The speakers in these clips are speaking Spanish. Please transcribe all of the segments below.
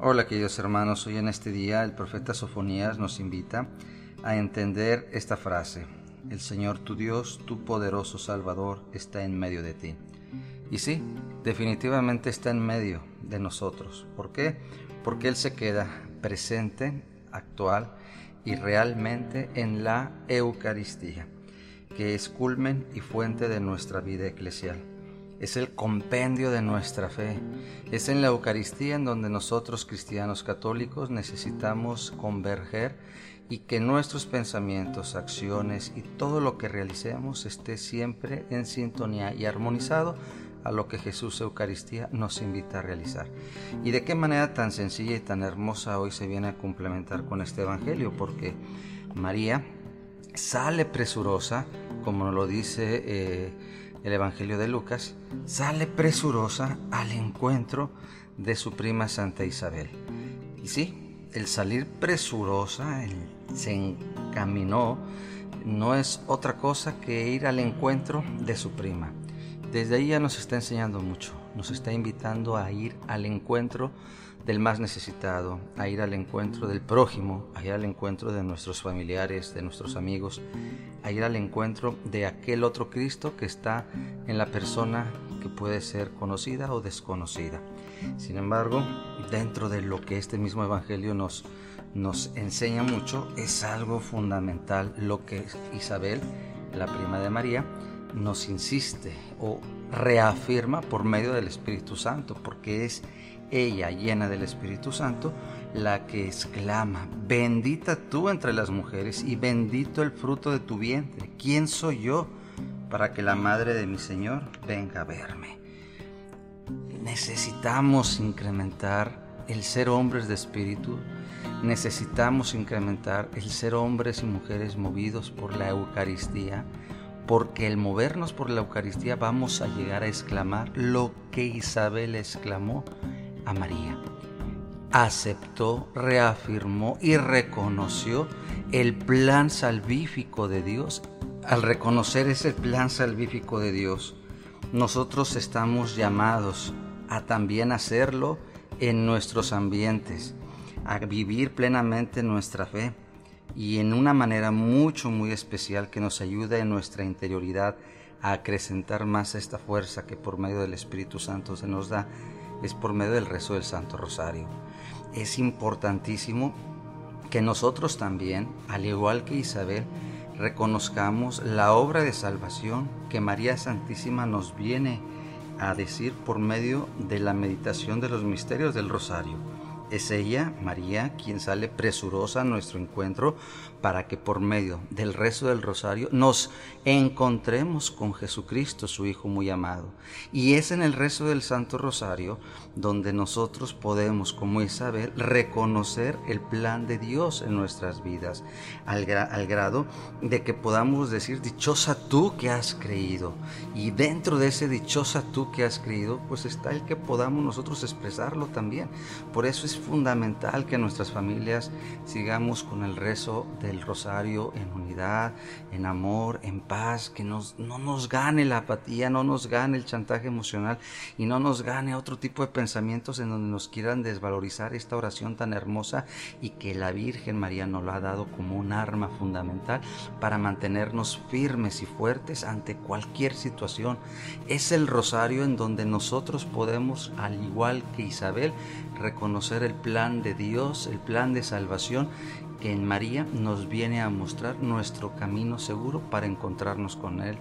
Hola queridos hermanos, hoy en este día el profeta Sofonías nos invita a entender esta frase. El Señor tu Dios, tu poderoso Salvador, está en medio de ti. Y sí, definitivamente está en medio de nosotros. ¿Por qué? Porque Él se queda presente, actual y realmente en la Eucaristía, que es culmen y fuente de nuestra vida eclesial es el compendio de nuestra fe. Es en la Eucaristía en donde nosotros cristianos católicos necesitamos converger y que nuestros pensamientos, acciones y todo lo que realicemos esté siempre en sintonía y armonizado a lo que Jesús Eucaristía nos invita a realizar. Y de qué manera tan sencilla y tan hermosa hoy se viene a complementar con este Evangelio, porque María sale presurosa, como lo dice eh, el Evangelio de Lucas, sale presurosa al encuentro de su prima Santa Isabel. Y sí, el salir presurosa, el, se encaminó, no es otra cosa que ir al encuentro de su prima. Desde ahí ya nos está enseñando mucho, nos está invitando a ir al encuentro del más necesitado, a ir al encuentro del prójimo, a ir al encuentro de nuestros familiares, de nuestros amigos, a ir al encuentro de aquel otro Cristo que está en la persona que puede ser conocida o desconocida. Sin embargo, dentro de lo que este mismo Evangelio nos, nos enseña mucho, es algo fundamental lo que Isabel, la prima de María, nos insiste o reafirma por medio del Espíritu Santo, porque es ella llena del Espíritu Santo la que exclama, bendita tú entre las mujeres y bendito el fruto de tu vientre. ¿Quién soy yo para que la madre de mi Señor venga a verme? Necesitamos incrementar el ser hombres de espíritu, necesitamos incrementar el ser hombres y mujeres movidos por la Eucaristía, porque el movernos por la Eucaristía vamos a llegar a exclamar lo que Isabel exclamó a María. Aceptó, reafirmó y reconoció el plan salvífico de Dios. Al reconocer ese plan salvífico de Dios, nosotros estamos llamados a también hacerlo en nuestros ambientes, a vivir plenamente nuestra fe y en una manera mucho, muy especial que nos ayuda en nuestra interioridad a acrecentar más esta fuerza que por medio del Espíritu Santo se nos da, es por medio del rezo del Santo Rosario. Es importantísimo que nosotros también, al igual que Isabel, reconozcamos la obra de salvación que María Santísima nos viene a decir por medio de la meditación de los misterios del Rosario. Es ella, María, quien sale presurosa a nuestro encuentro para que por medio del rezo del rosario nos encontremos con Jesucristo, su Hijo muy amado. Y es en el rezo del Santo Rosario donde nosotros podemos, como Isabel, reconocer el plan de Dios en nuestras vidas, al, grado de que podamos decir, dichosa tú que has creído. Y dentro de ese dichosa tú que has creído, pues está el que podamos nosotros expresarlo también. Por eso es fundamental que nuestras familias sigamos con el rezo del rosario en unidad, en amor, en paz, que nos, no nos gane la apatía, no nos gane el chantaje emocional y no nos gane otro tipo de pensamientos en donde nos quieran desvalorizar esta oración tan hermosa y que la Virgen María nos lo ha dado como un arma fundamental para mantenernos firmes y fuertes ante cualquier situación. Es el rosario en donde nosotros podemos, al igual que Isabel, reconocer el plan de Dios, el plan de salvación que en María nos viene a mostrar nuestro camino seguro para encontrarnos con Él,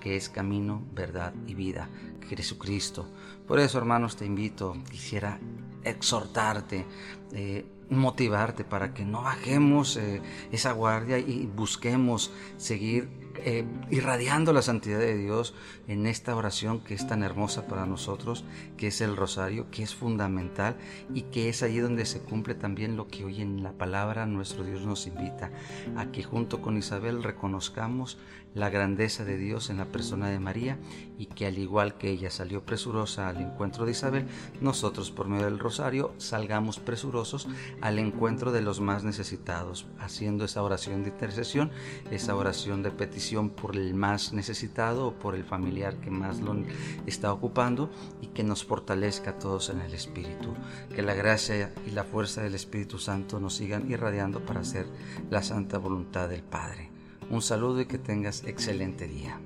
que es camino, verdad y vida, Jesucristo. Por eso, hermanos, te invito, quisiera exhortarte, eh, motivarte para que no bajemos eh, esa guardia y busquemos seguir eh, irradiando la santidad de Dios en esta oración que es tan hermosa para nosotros, que es el rosario, que es fundamental y que es allí donde se cumple también lo que hoy en la palabra nuestro Dios nos invita, a que junto con Isabel reconozcamos la grandeza de Dios en la persona de María y que al igual que ella salió presurosa al encuentro de Isabel, nosotros por medio del rosario salgamos presurosos al encuentro de los más necesitados, haciendo esa oración de intercesión, esa oración de petición por el más necesitado o por el familiar que más lo está ocupando y que nos fortalezca a todos en el Espíritu. Que la gracia y la fuerza del Espíritu Santo nos sigan irradiando para hacer la santa voluntad del Padre. Un saludo y que tengas excelente día.